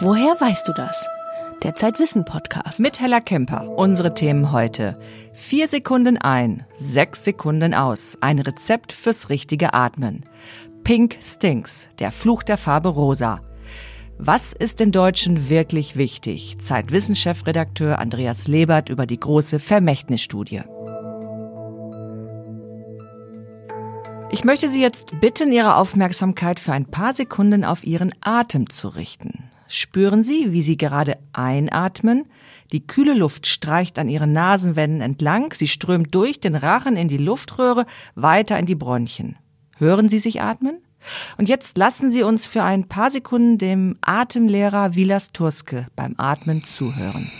Woher weißt du das? Der Zeitwissen Podcast. Mit Hella Kemper. Unsere Themen heute. Vier Sekunden ein, sechs Sekunden aus. Ein Rezept fürs richtige Atmen. Pink Stinks. Der Fluch der Farbe Rosa. Was ist den Deutschen wirklich wichtig? Zeitwissenschefredakteur Andreas Lebert über die große Vermächtnisstudie. Ich möchte Sie jetzt bitten, Ihre Aufmerksamkeit für ein paar Sekunden auf Ihren Atem zu richten. Spüren Sie, wie Sie gerade einatmen? Die kühle Luft streicht an Ihren Nasenwänden entlang, sie strömt durch den Rachen in die Luftröhre weiter in die Bronchien. Hören Sie sich atmen? Und jetzt lassen Sie uns für ein paar Sekunden dem Atemlehrer Vilas Turske beim Atmen zuhören.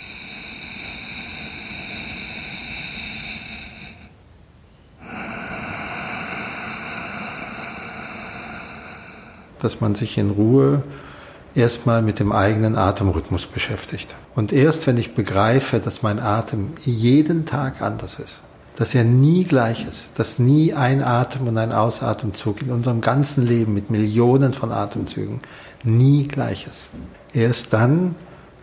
Dass man sich in Ruhe erstmal mit dem eigenen Atemrhythmus beschäftigt. Und erst wenn ich begreife, dass mein Atem jeden Tag anders ist, dass er nie gleich ist, dass nie ein Atem und ein Ausatemzug in unserem ganzen Leben mit Millionen von Atemzügen nie gleich ist. Erst dann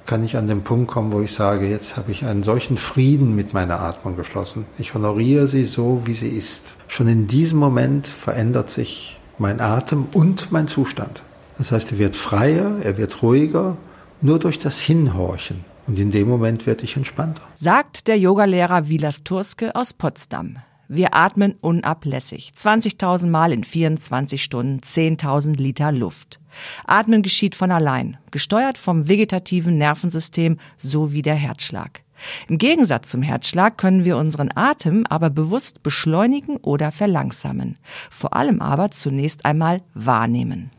kann ich an den Punkt kommen, wo ich sage, jetzt habe ich einen solchen Frieden mit meiner Atmung geschlossen. Ich honoriere sie so, wie sie ist. Schon in diesem Moment verändert sich mein Atem und mein Zustand. Das heißt, er wird freier, er wird ruhiger, nur durch das Hinhorchen. Und in dem Moment werde ich entspannter. Sagt der Yogalehrer Vilas Turske aus Potsdam. Wir atmen unablässig. 20.000 Mal in 24 Stunden, 10.000 Liter Luft. Atmen geschieht von allein, gesteuert vom vegetativen Nervensystem sowie der Herzschlag. Im Gegensatz zum Herzschlag können wir unseren Atem aber bewusst beschleunigen oder verlangsamen. Vor allem aber zunächst einmal wahrnehmen.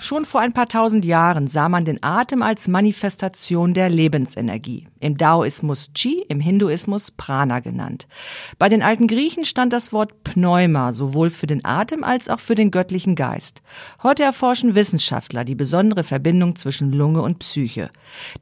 Schon vor ein paar tausend Jahren sah man den Atem als Manifestation der Lebensenergie. Im Daoismus Chi, im Hinduismus Prana genannt. Bei den alten Griechen stand das Wort Pneuma sowohl für den Atem als auch für den göttlichen Geist. Heute erforschen Wissenschaftler die besondere Verbindung zwischen Lunge und Psyche.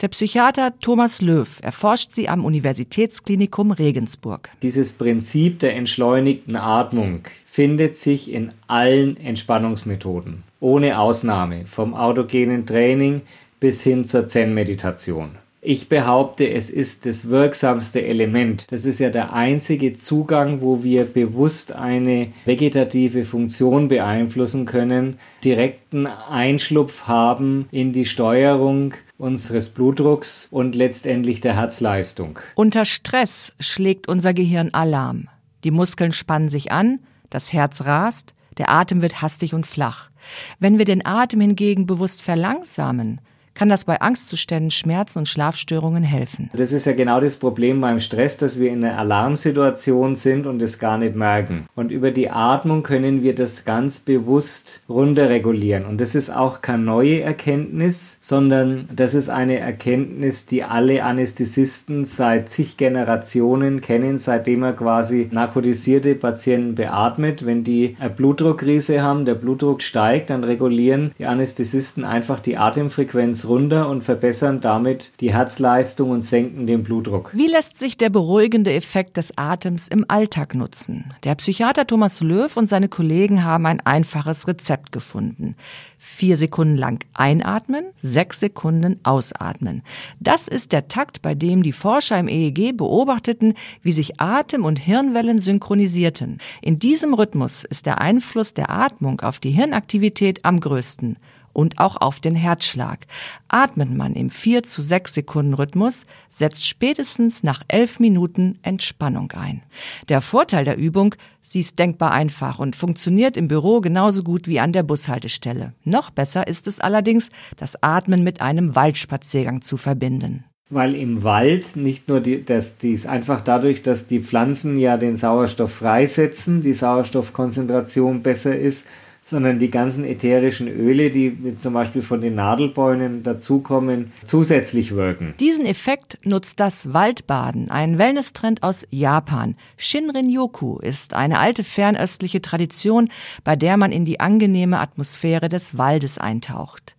Der Psychiater Thomas Löw erforscht sie am Universitätsklinikum Regensburg. Dieses Prinzip der entschleunigten Atmung findet sich in allen Entspannungsmethoden ohne Ausnahme, vom autogenen Training bis hin zur Zen-Meditation. Ich behaupte, es ist das wirksamste Element. Das ist ja der einzige Zugang, wo wir bewusst eine vegetative Funktion beeinflussen können, direkten Einschlupf haben in die Steuerung unseres Blutdrucks und letztendlich der Herzleistung. Unter Stress schlägt unser Gehirn Alarm. Die Muskeln spannen sich an, das Herz rast, der Atem wird hastig und flach. Wenn wir den Atem hingegen bewusst verlangsamen, kann das bei Angstzuständen, Schmerzen und Schlafstörungen helfen. Das ist ja genau das Problem beim Stress, dass wir in einer Alarmsituation sind und es gar nicht merken. Und über die Atmung können wir das ganz bewusst runterregulieren. Und das ist auch keine neue Erkenntnis, sondern das ist eine Erkenntnis, die alle Anästhesisten seit zig Generationen kennen, seitdem er quasi narkotisierte Patienten beatmet. Wenn die eine Blutdruckkrise haben, der Blutdruck steigt, dann regulieren die Anästhesisten einfach die Atemfrequenz runter und verbessern damit die Herzleistung und senken den Blutdruck. Wie lässt sich der beruhigende Effekt des Atems im Alltag nutzen? Der Psychiater Thomas Löw und seine Kollegen haben ein einfaches Rezept gefunden. Vier Sekunden lang einatmen, sechs Sekunden ausatmen. Das ist der Takt, bei dem die Forscher im EEG beobachteten, wie sich Atem und Hirnwellen synchronisierten. In diesem Rhythmus ist der Einfluss der Atmung auf die Hirnaktivität am größten und auch auf den Herzschlag. Atmet man im 4 zu 6 Sekunden Rhythmus, setzt spätestens nach 11 Minuten Entspannung ein. Der Vorteil der Übung, sie ist denkbar einfach und funktioniert im Büro genauso gut wie an der Bushaltestelle. Noch besser ist es allerdings, das Atmen mit einem Waldspaziergang zu verbinden. Weil im Wald nicht nur die, dass dies einfach dadurch, dass die Pflanzen ja den Sauerstoff freisetzen, die Sauerstoffkonzentration besser ist, sondern die ganzen ätherischen Öle, die zum Beispiel von den Nadelbäumen dazukommen, zusätzlich wirken. Diesen Effekt nutzt das Waldbaden, ein Wellnesstrend aus Japan. Shinrin-yoku ist eine alte fernöstliche Tradition, bei der man in die angenehme Atmosphäre des Waldes eintaucht.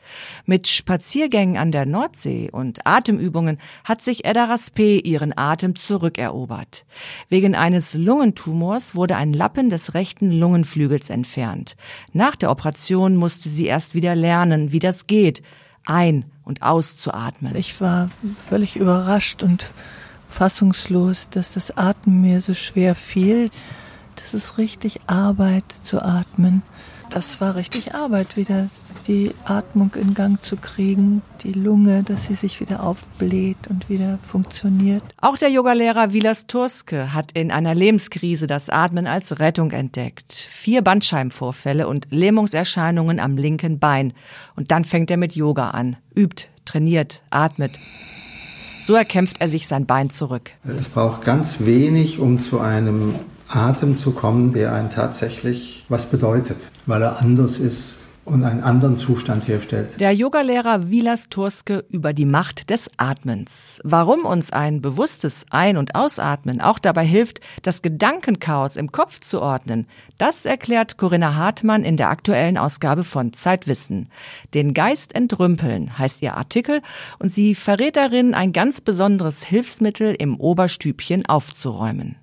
Mit Spaziergängen an der Nordsee und Atemübungen hat sich Edda Raspe ihren Atem zurückerobert. Wegen eines Lungentumors wurde ein Lappen des rechten Lungenflügels entfernt. Nach der Operation musste sie erst wieder lernen, wie das geht, ein- und auszuatmen. Ich war völlig überrascht und fassungslos, dass das Atmen mir so schwer fiel. Das ist richtig Arbeit zu atmen. Das war richtig Arbeit, wieder die Atmung in Gang zu kriegen, die Lunge, dass sie sich wieder aufbläht und wieder funktioniert. Auch der Yogalehrer Vilas Turske hat in einer Lebenskrise das Atmen als Rettung entdeckt. Vier Bandscheibenvorfälle und Lähmungserscheinungen am linken Bein. Und dann fängt er mit Yoga an, übt, trainiert, atmet. So erkämpft er sich sein Bein zurück. Es braucht ganz wenig, um zu einem Atem zu kommen, der einen tatsächlich was bedeutet, weil er anders ist und einen anderen Zustand herstellt. Der Yogalehrer Vilas Turske über die Macht des Atmens. Warum uns ein bewusstes Ein- und Ausatmen auch dabei hilft, das Gedankenchaos im Kopf zu ordnen, das erklärt Corinna Hartmann in der aktuellen Ausgabe von Zeitwissen. Den Geist entrümpeln heißt ihr Artikel und sie verrät darin ein ganz besonderes Hilfsmittel im Oberstübchen aufzuräumen.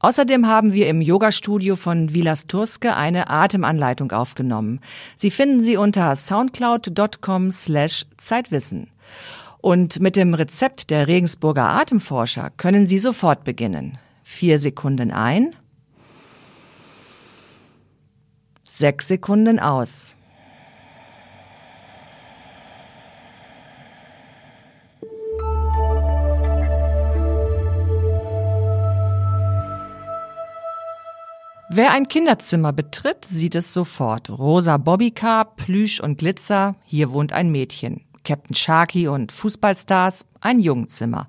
Außerdem haben wir im Yoga-Studio von Vilas Turske eine Atemanleitung aufgenommen. Sie finden sie unter soundcloud.com slash Zeitwissen. Und mit dem Rezept der Regensburger Atemforscher können Sie sofort beginnen. Vier Sekunden ein, sechs Sekunden aus. Wer ein Kinderzimmer betritt, sieht es sofort. Rosa Bobbycar, Plüsch und Glitzer, hier wohnt ein Mädchen. Captain Sharky und Fußballstars, ein Jungzimmer.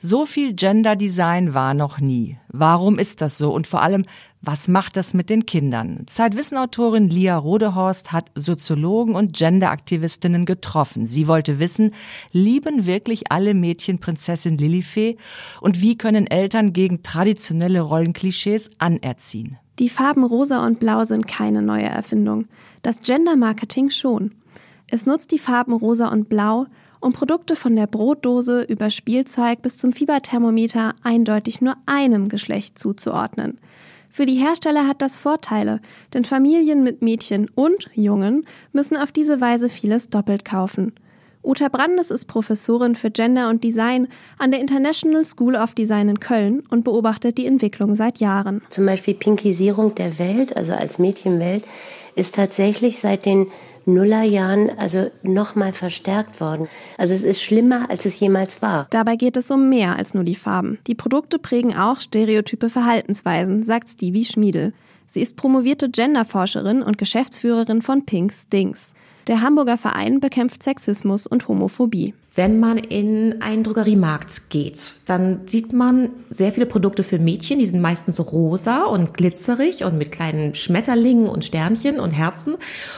So viel Gender Design war noch nie. Warum ist das so? Und vor allem, was macht das mit den Kindern? Zeitwissenautorin Lia Rodehorst hat Soziologen und Genderaktivistinnen getroffen. Sie wollte wissen, lieben wirklich alle Mädchen Prinzessin Lilifee? Und wie können Eltern gegen traditionelle Rollenklischees anerziehen? Die Farben rosa und blau sind keine neue Erfindung. Das Gender Marketing schon. Es nutzt die Farben rosa und blau, um Produkte von der Brotdose über Spielzeug bis zum Fieberthermometer eindeutig nur einem Geschlecht zuzuordnen. Für die Hersteller hat das Vorteile, denn Familien mit Mädchen und Jungen müssen auf diese Weise vieles doppelt kaufen. Uta Brandes ist Professorin für Gender und Design an der International School of Design in Köln und beobachtet die Entwicklung seit Jahren. Zum Beispiel Pinkisierung der Welt, also als Mädchenwelt, ist tatsächlich seit den Nullerjahren also nochmal verstärkt worden. Also es ist schlimmer, als es jemals war. Dabei geht es um mehr als nur die Farben. Die Produkte prägen auch stereotype Verhaltensweisen, sagt Stevie Schmiedel. Sie ist promovierte Genderforscherin und Geschäftsführerin von Pink Stinks. Der Hamburger Verein bekämpft Sexismus und Homophobie. Wenn man in einen Drogeriemarkt geht, dann sieht man sehr viele Produkte für Mädchen, die sind meistens rosa und glitzerig und mit kleinen Schmetterlingen und Sternchen und Herzen.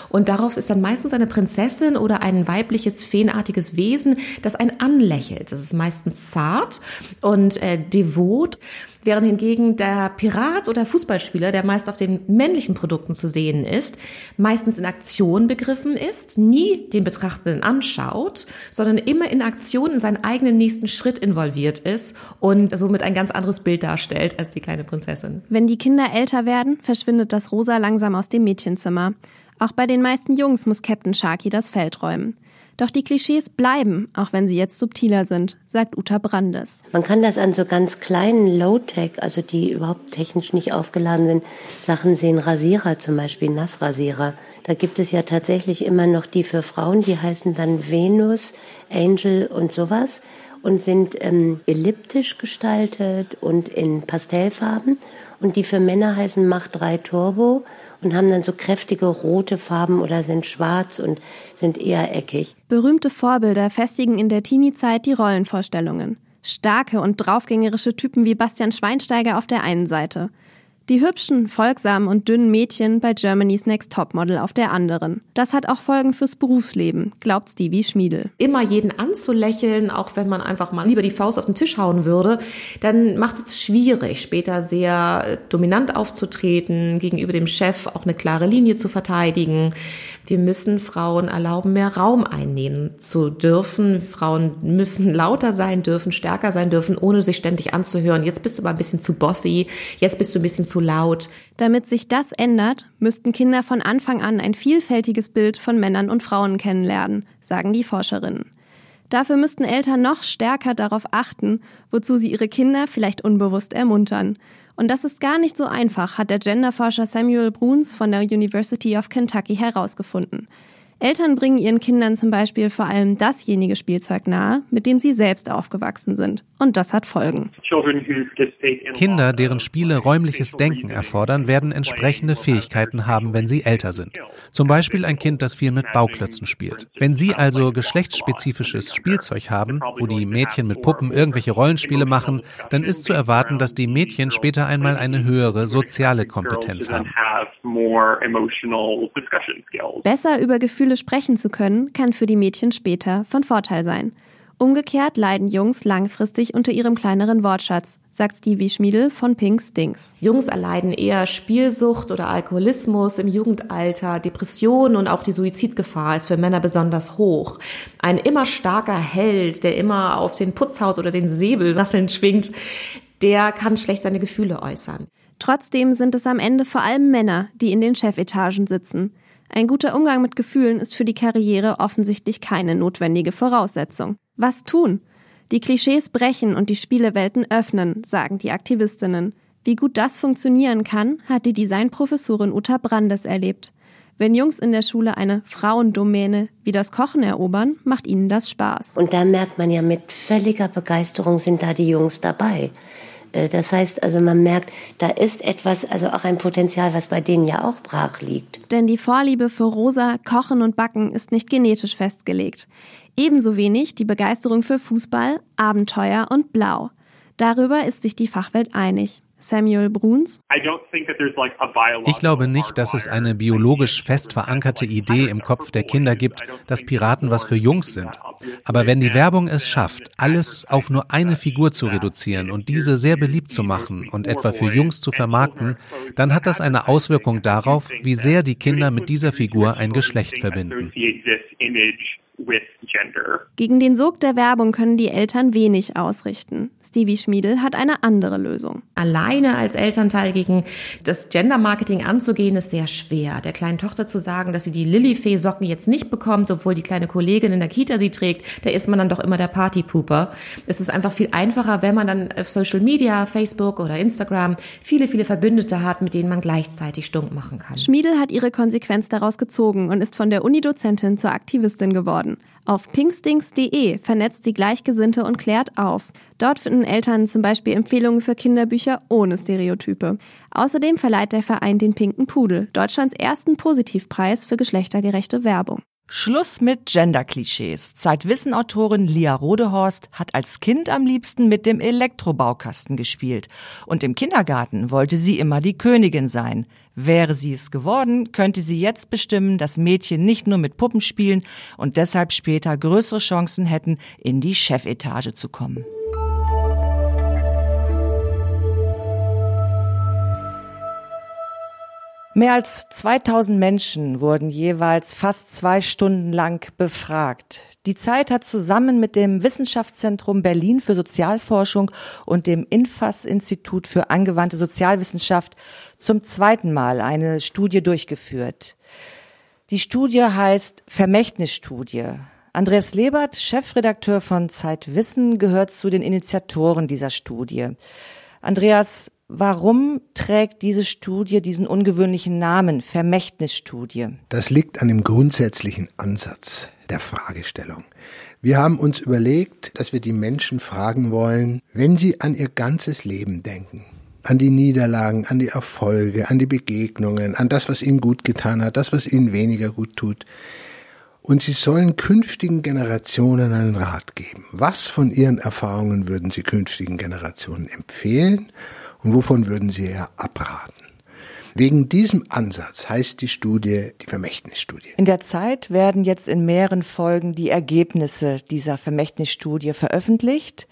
Und darauf ist dann meistens eine Prinzessin oder ein weibliches, feenartiges Wesen, das einen anlächelt. Das ist meistens zart und äh, devot während hingegen der Pirat oder Fußballspieler, der meist auf den männlichen Produkten zu sehen ist, meistens in Aktion begriffen ist, nie den Betrachtenden anschaut, sondern immer in Aktion in seinen eigenen nächsten Schritt involviert ist und somit ein ganz anderes Bild darstellt als die kleine Prinzessin. Wenn die Kinder älter werden, verschwindet das Rosa langsam aus dem Mädchenzimmer. Auch bei den meisten Jungs muss Captain Sharky das Feld räumen. Doch die Klischees bleiben, auch wenn sie jetzt subtiler sind, sagt Uta Brandes. Man kann das an so ganz kleinen Low-Tech, also die überhaupt technisch nicht aufgeladen sind, Sachen sehen. Rasierer zum Beispiel, Nassrasierer. Da gibt es ja tatsächlich immer noch die für Frauen, die heißen dann Venus, Angel und sowas und sind ähm, elliptisch gestaltet und in Pastellfarben. Und die für Männer heißen Mach 3 Turbo und haben dann so kräftige rote Farben oder sind schwarz und sind eher eckig. Berühmte Vorbilder festigen in der Teenie-Zeit die Rollenvorstellungen. Starke und draufgängerische Typen wie Bastian Schweinsteiger auf der einen Seite – die hübschen, folgsamen und dünnen Mädchen bei Germany's Next Topmodel auf der anderen. Das hat auch Folgen fürs Berufsleben, glaubt Stevie Schmiedel. Immer jeden anzulächeln, auch wenn man einfach mal lieber die Faust auf den Tisch hauen würde, dann macht es schwierig, später sehr dominant aufzutreten, gegenüber dem Chef auch eine klare Linie zu verteidigen. Wir müssen Frauen erlauben, mehr Raum einnehmen zu dürfen. Frauen müssen lauter sein dürfen, stärker sein dürfen, ohne sich ständig anzuhören. Jetzt bist du mal ein bisschen zu bossy, jetzt bist du ein bisschen zu zu laut. Damit sich das ändert, müssten Kinder von Anfang an ein vielfältiges Bild von Männern und Frauen kennenlernen, sagen die Forscherinnen. Dafür müssten Eltern noch stärker darauf achten, wozu sie ihre Kinder vielleicht unbewusst ermuntern. Und das ist gar nicht so einfach, hat der Genderforscher Samuel Bruns von der University of Kentucky herausgefunden. Eltern bringen ihren Kindern zum Beispiel vor allem dasjenige Spielzeug nahe, mit dem sie selbst aufgewachsen sind. Und das hat Folgen. Kinder, deren Spiele räumliches Denken erfordern, werden entsprechende Fähigkeiten haben, wenn sie älter sind. Zum Beispiel ein Kind, das viel mit Bauklötzen spielt. Wenn sie also geschlechtsspezifisches Spielzeug haben, wo die Mädchen mit Puppen irgendwelche Rollenspiele machen, dann ist zu erwarten, dass die Mädchen später einmal eine höhere soziale Kompetenz haben. Besser über Gefühle sprechen zu können, kann für die Mädchen später von Vorteil sein. Umgekehrt leiden Jungs langfristig unter ihrem kleineren Wortschatz, sagt Stevie Schmiedel von Pink Stinks. Jungs erleiden eher Spielsucht oder Alkoholismus im Jugendalter, Depressionen und auch die Suizidgefahr ist für Männer besonders hoch. Ein immer starker Held, der immer auf den Putzhaut oder den Säbelrasseln schwingt, der kann schlecht seine Gefühle äußern. Trotzdem sind es am Ende vor allem Männer, die in den Chefetagen sitzen. Ein guter Umgang mit Gefühlen ist für die Karriere offensichtlich keine notwendige Voraussetzung. Was tun? Die Klischees brechen und die Spielewelten öffnen, sagen die Aktivistinnen. Wie gut das funktionieren kann, hat die Designprofessorin Uta Brandes erlebt. Wenn Jungs in der Schule eine Frauendomäne wie das Kochen erobern, macht ihnen das Spaß. Und da merkt man ja, mit völliger Begeisterung sind da die Jungs dabei. Äh, das heißt also, man merkt, da ist etwas, also auch ein Potenzial, was bei denen ja auch brach liegt. Denn die Vorliebe für rosa, Kochen und Backen ist nicht genetisch festgelegt. Ebenso wenig die Begeisterung für Fußball, Abenteuer und Blau. Darüber ist sich die Fachwelt einig. Samuel Bruns. Ich glaube nicht, dass es eine biologisch fest verankerte Idee im Kopf der Kinder gibt, dass Piraten was für Jungs sind. Aber wenn die Werbung es schafft, alles auf nur eine Figur zu reduzieren und diese sehr beliebt zu machen und etwa für Jungs zu vermarkten, dann hat das eine Auswirkung darauf, wie sehr die Kinder mit dieser Figur ein Geschlecht verbinden. Gegen den Sog der Werbung können die Eltern wenig ausrichten. Stevie Schmiedel hat eine andere Lösung. Alleine als Elternteil gegen das Gender-Marketing anzugehen, ist sehr schwer. Der kleinen Tochter zu sagen, dass sie die Lilifee-Socken jetzt nicht bekommt, obwohl die kleine Kollegin in der Kita sie trägt, da ist man dann doch immer der Partypooper. Es ist einfach viel einfacher, wenn man dann auf Social Media, Facebook oder Instagram viele, viele Verbündete hat, mit denen man gleichzeitig stunk machen kann. Schmiedel hat ihre Konsequenz daraus gezogen und ist von der Unidozentin zur Aktivistin geworden. Auf pinkstings.de vernetzt sie Gleichgesinnte und klärt auf. Dort finden Eltern zum Beispiel Empfehlungen für Kinderbücher ohne Stereotype. Außerdem verleiht der Verein den Pinken Pudel, Deutschlands ersten Positivpreis für geschlechtergerechte Werbung. Schluss mit Gender-Klischees. Zeitwissen-Autorin Lia Rodehorst hat als Kind am liebsten mit dem Elektrobaukasten gespielt. Und im Kindergarten wollte sie immer die Königin sein. Wäre sie es geworden, könnte sie jetzt bestimmen, dass Mädchen nicht nur mit Puppen spielen und deshalb später größere Chancen hätten, in die Chefetage zu kommen. Mehr als 2000 Menschen wurden jeweils fast zwei Stunden lang befragt. Die Zeit hat zusammen mit dem Wissenschaftszentrum Berlin für Sozialforschung und dem INFAS-Institut für angewandte Sozialwissenschaft zum zweiten Mal eine Studie durchgeführt. Die Studie heißt Vermächtnisstudie. Andreas Lebert, Chefredakteur von Zeitwissen, gehört zu den Initiatoren dieser Studie. Andreas, Warum trägt diese Studie diesen ungewöhnlichen Namen, Vermächtnisstudie? Das liegt an dem grundsätzlichen Ansatz der Fragestellung. Wir haben uns überlegt, dass wir die Menschen fragen wollen, wenn sie an ihr ganzes Leben denken, an die Niederlagen, an die Erfolge, an die Begegnungen, an das, was ihnen gut getan hat, das, was ihnen weniger gut tut. Und sie sollen künftigen Generationen einen Rat geben. Was von ihren Erfahrungen würden sie künftigen Generationen empfehlen? Und wovon würden Sie eher abraten? Wegen diesem Ansatz heißt die Studie die Vermächtnisstudie. In der Zeit werden jetzt in mehreren Folgen die Ergebnisse dieser Vermächtnisstudie veröffentlicht.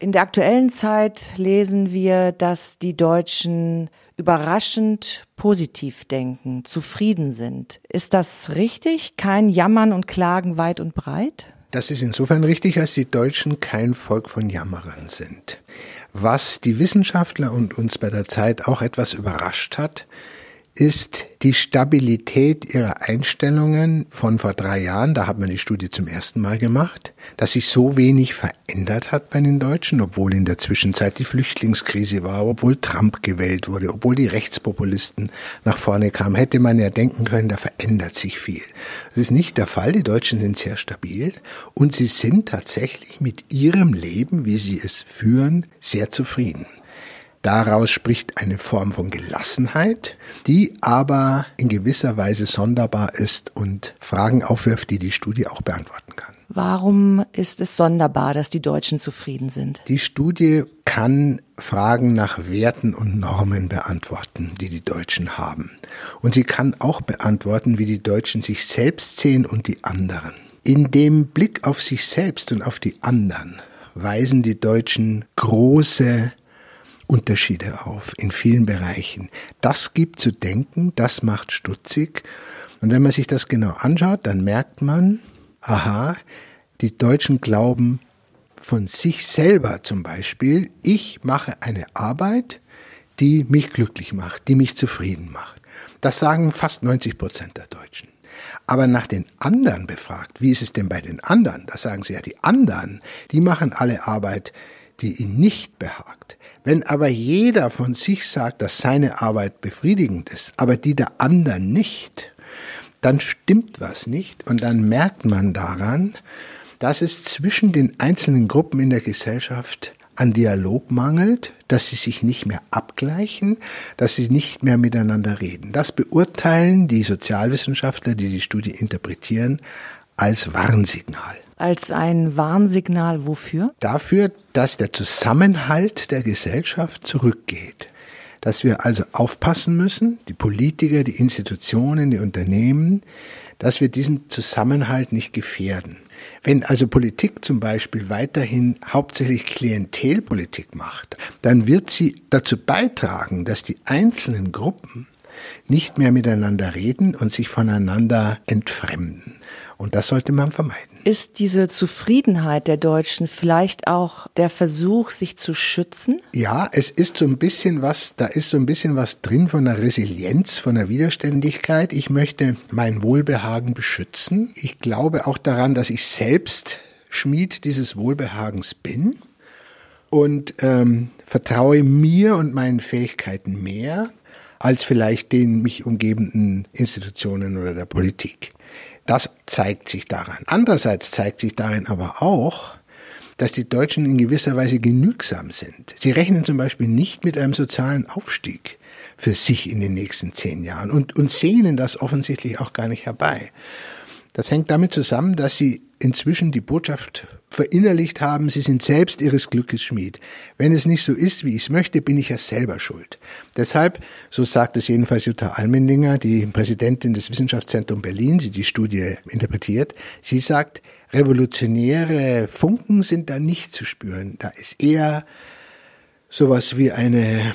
In der aktuellen Zeit lesen wir, dass die Deutschen überraschend positiv denken, zufrieden sind. Ist das richtig? Kein Jammern und Klagen weit und breit? Das ist insofern richtig, als die Deutschen kein Volk von Jammerern sind. Was die Wissenschaftler und uns bei der Zeit auch etwas überrascht hat, ist die Stabilität ihrer Einstellungen von vor drei Jahren, da hat man die Studie zum ersten Mal gemacht, dass sich so wenig verändert hat bei den Deutschen, obwohl in der Zwischenzeit die Flüchtlingskrise war, obwohl Trump gewählt wurde, obwohl die Rechtspopulisten nach vorne kamen, hätte man ja denken können, da verändert sich viel. Das ist nicht der Fall, die Deutschen sind sehr stabil und sie sind tatsächlich mit ihrem Leben, wie sie es führen, sehr zufrieden. Daraus spricht eine Form von Gelassenheit, die aber in gewisser Weise sonderbar ist und Fragen aufwirft, die die Studie auch beantworten kann. Warum ist es sonderbar, dass die Deutschen zufrieden sind? Die Studie kann Fragen nach Werten und Normen beantworten, die die Deutschen haben. Und sie kann auch beantworten, wie die Deutschen sich selbst sehen und die anderen. In dem Blick auf sich selbst und auf die anderen weisen die Deutschen große Unterschiede auf in vielen Bereichen. Das gibt zu denken, das macht stutzig. Und wenn man sich das genau anschaut, dann merkt man, aha, die Deutschen glauben von sich selber zum Beispiel, ich mache eine Arbeit, die mich glücklich macht, die mich zufrieden macht. Das sagen fast 90 Prozent der Deutschen. Aber nach den anderen befragt, wie ist es denn bei den anderen? Da sagen sie ja, die anderen, die machen alle Arbeit, die ihnen nicht behagt. Wenn aber jeder von sich sagt, dass seine Arbeit befriedigend ist, aber die der anderen nicht, dann stimmt was nicht und dann merkt man daran, dass es zwischen den einzelnen Gruppen in der Gesellschaft an Dialog mangelt, dass sie sich nicht mehr abgleichen, dass sie nicht mehr miteinander reden. Das beurteilen die Sozialwissenschaftler, die die Studie interpretieren, als Warnsignal. Als ein Warnsignal wofür? Dafür, dass der Zusammenhalt der Gesellschaft zurückgeht. Dass wir also aufpassen müssen, die Politiker, die Institutionen, die Unternehmen, dass wir diesen Zusammenhalt nicht gefährden. Wenn also Politik zum Beispiel weiterhin hauptsächlich Klientelpolitik macht, dann wird sie dazu beitragen, dass die einzelnen Gruppen nicht mehr miteinander reden und sich voneinander entfremden. Und das sollte man vermeiden. Ist diese Zufriedenheit der Deutschen vielleicht auch der Versuch, sich zu schützen? Ja, es ist so ein bisschen was, da ist so ein bisschen was drin von der Resilienz, von der Widerständigkeit. Ich möchte mein Wohlbehagen beschützen. Ich glaube auch daran, dass ich selbst Schmied dieses Wohlbehagens bin und ähm, vertraue mir und meinen Fähigkeiten mehr als vielleicht den mich umgebenden Institutionen oder der Politik. Das zeigt sich daran. Andererseits zeigt sich darin aber auch, dass die Deutschen in gewisser Weise genügsam sind. Sie rechnen zum Beispiel nicht mit einem sozialen Aufstieg für sich in den nächsten zehn Jahren und, und sehnen das offensichtlich auch gar nicht herbei. Das hängt damit zusammen, dass sie inzwischen die Botschaft verinnerlicht haben, sie sind selbst ihres Glückes Schmied. Wenn es nicht so ist, wie ich es möchte, bin ich ja selber schuld. Deshalb, so sagt es jedenfalls Jutta Almendinger, die Präsidentin des Wissenschaftszentrums Berlin, die die Studie interpretiert, sie sagt, revolutionäre Funken sind da nicht zu spüren. Da ist eher sowas wie eine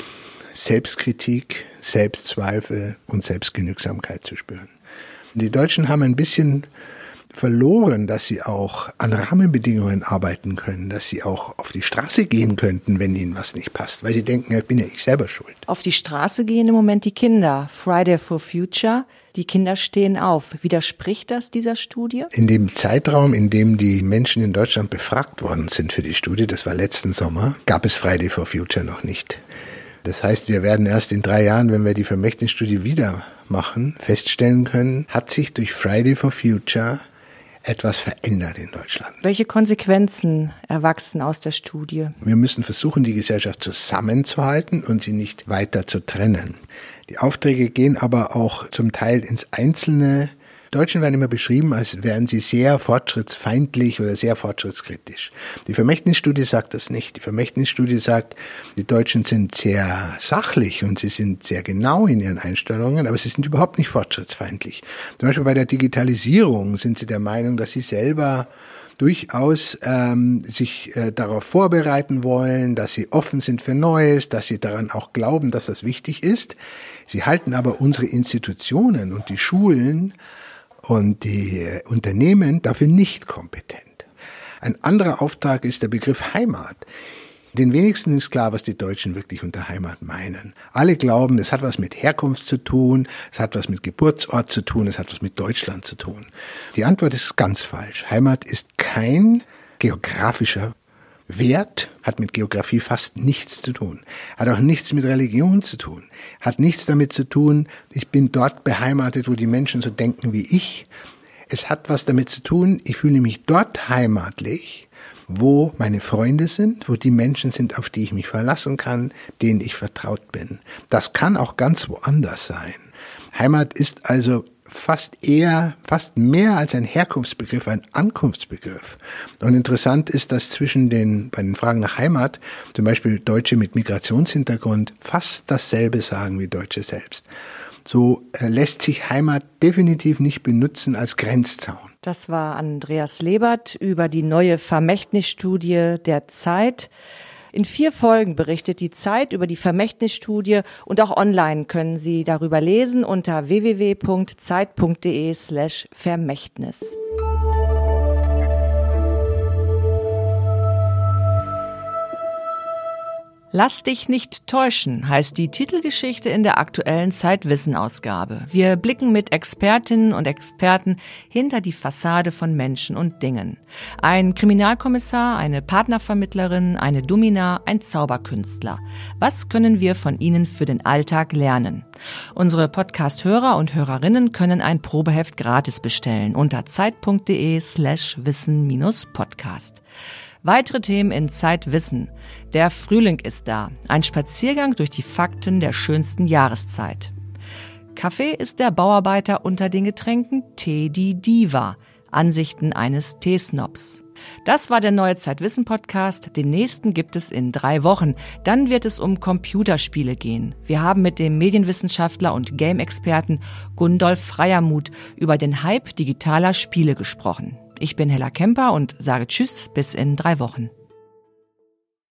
Selbstkritik, Selbstzweifel und Selbstgenügsamkeit zu spüren. Die Deutschen haben ein bisschen verloren, dass sie auch an Rahmenbedingungen arbeiten können, dass sie auch auf die Straße gehen könnten, wenn ihnen was nicht passt, weil sie denken, ich bin ja ich selber schuld. Auf die Straße gehen im Moment die Kinder. Friday for Future. Die Kinder stehen auf. Widerspricht das dieser Studie? In dem Zeitraum, in dem die Menschen in Deutschland befragt worden sind für die Studie, das war letzten Sommer, gab es Friday for Future noch nicht. Das heißt, wir werden erst in drei Jahren, wenn wir die Vermächtnisstudie wieder machen, feststellen können, hat sich durch Friday for Future etwas verändert in Deutschland. Welche Konsequenzen erwachsen aus der Studie? Wir müssen versuchen, die Gesellschaft zusammenzuhalten und sie nicht weiter zu trennen. Die Aufträge gehen aber auch zum Teil ins Einzelne Deutschen werden immer beschrieben, als wären sie sehr fortschrittsfeindlich oder sehr fortschrittskritisch. Die Vermächtnisstudie sagt das nicht. Die Vermächtnisstudie sagt, die Deutschen sind sehr sachlich und sie sind sehr genau in ihren Einstellungen, aber sie sind überhaupt nicht fortschrittsfeindlich. Zum Beispiel bei der Digitalisierung sind sie der Meinung, dass sie selber durchaus ähm, sich äh, darauf vorbereiten wollen, dass sie offen sind für Neues, dass sie daran auch glauben, dass das wichtig ist. Sie halten aber unsere Institutionen und die Schulen und die Unternehmen dafür nicht kompetent. Ein anderer Auftrag ist der Begriff Heimat. Den wenigsten ist klar, was die Deutschen wirklich unter Heimat meinen. Alle glauben, es hat was mit Herkunft zu tun, es hat was mit Geburtsort zu tun, es hat was mit Deutschland zu tun. Die Antwort ist ganz falsch. Heimat ist kein geografischer Wert, hat mit Geografie fast nichts zu tun, hat auch nichts mit Religion zu tun, hat nichts damit zu tun, ich bin dort beheimatet, wo die Menschen so denken wie ich. Es hat was damit zu tun, ich fühle mich dort heimatlich, wo meine Freunde sind, wo die Menschen sind, auf die ich mich verlassen kann, denen ich vertraut bin. Das kann auch ganz woanders sein. Heimat ist also fast eher, fast mehr als ein Herkunftsbegriff, ein Ankunftsbegriff. Und interessant ist, dass zwischen den, bei den Fragen nach Heimat, zum Beispiel Deutsche mit Migrationshintergrund fast dasselbe sagen wie Deutsche selbst. So äh, lässt sich Heimat definitiv nicht benutzen als Grenzzaun. Das war Andreas Lebert über die neue Vermächtnisstudie der Zeit. In vier Folgen berichtet die Zeit über die Vermächtnisstudie und auch online können Sie darüber lesen unter www.zeit.de slash Vermächtnis. Lass dich nicht täuschen heißt die Titelgeschichte in der aktuellen Zeitwissen-Ausgabe. Wir blicken mit Expertinnen und Experten hinter die Fassade von Menschen und Dingen. Ein Kriminalkommissar, eine Partnervermittlerin, eine Domina, ein Zauberkünstler. Was können wir von ihnen für den Alltag lernen? Unsere Podcast-Hörer und Hörerinnen können ein Probeheft gratis bestellen unter zeit.de slash wissen-podcast. Weitere Themen in Zeit wissen. Der Frühling ist da. Ein Spaziergang durch die Fakten der schönsten Jahreszeit. Kaffee ist der Bauarbeiter unter den Getränken, Tee die Diva. Ansichten eines Teesnobs. Das war der Neue Zeitwissen Podcast. Den nächsten gibt es in drei Wochen. Dann wird es um Computerspiele gehen. Wir haben mit dem Medienwissenschaftler und Game-Experten Gundolf Freiermuth über den Hype digitaler Spiele gesprochen. Ich bin Hella Kemper und sage Tschüss bis in drei Wochen.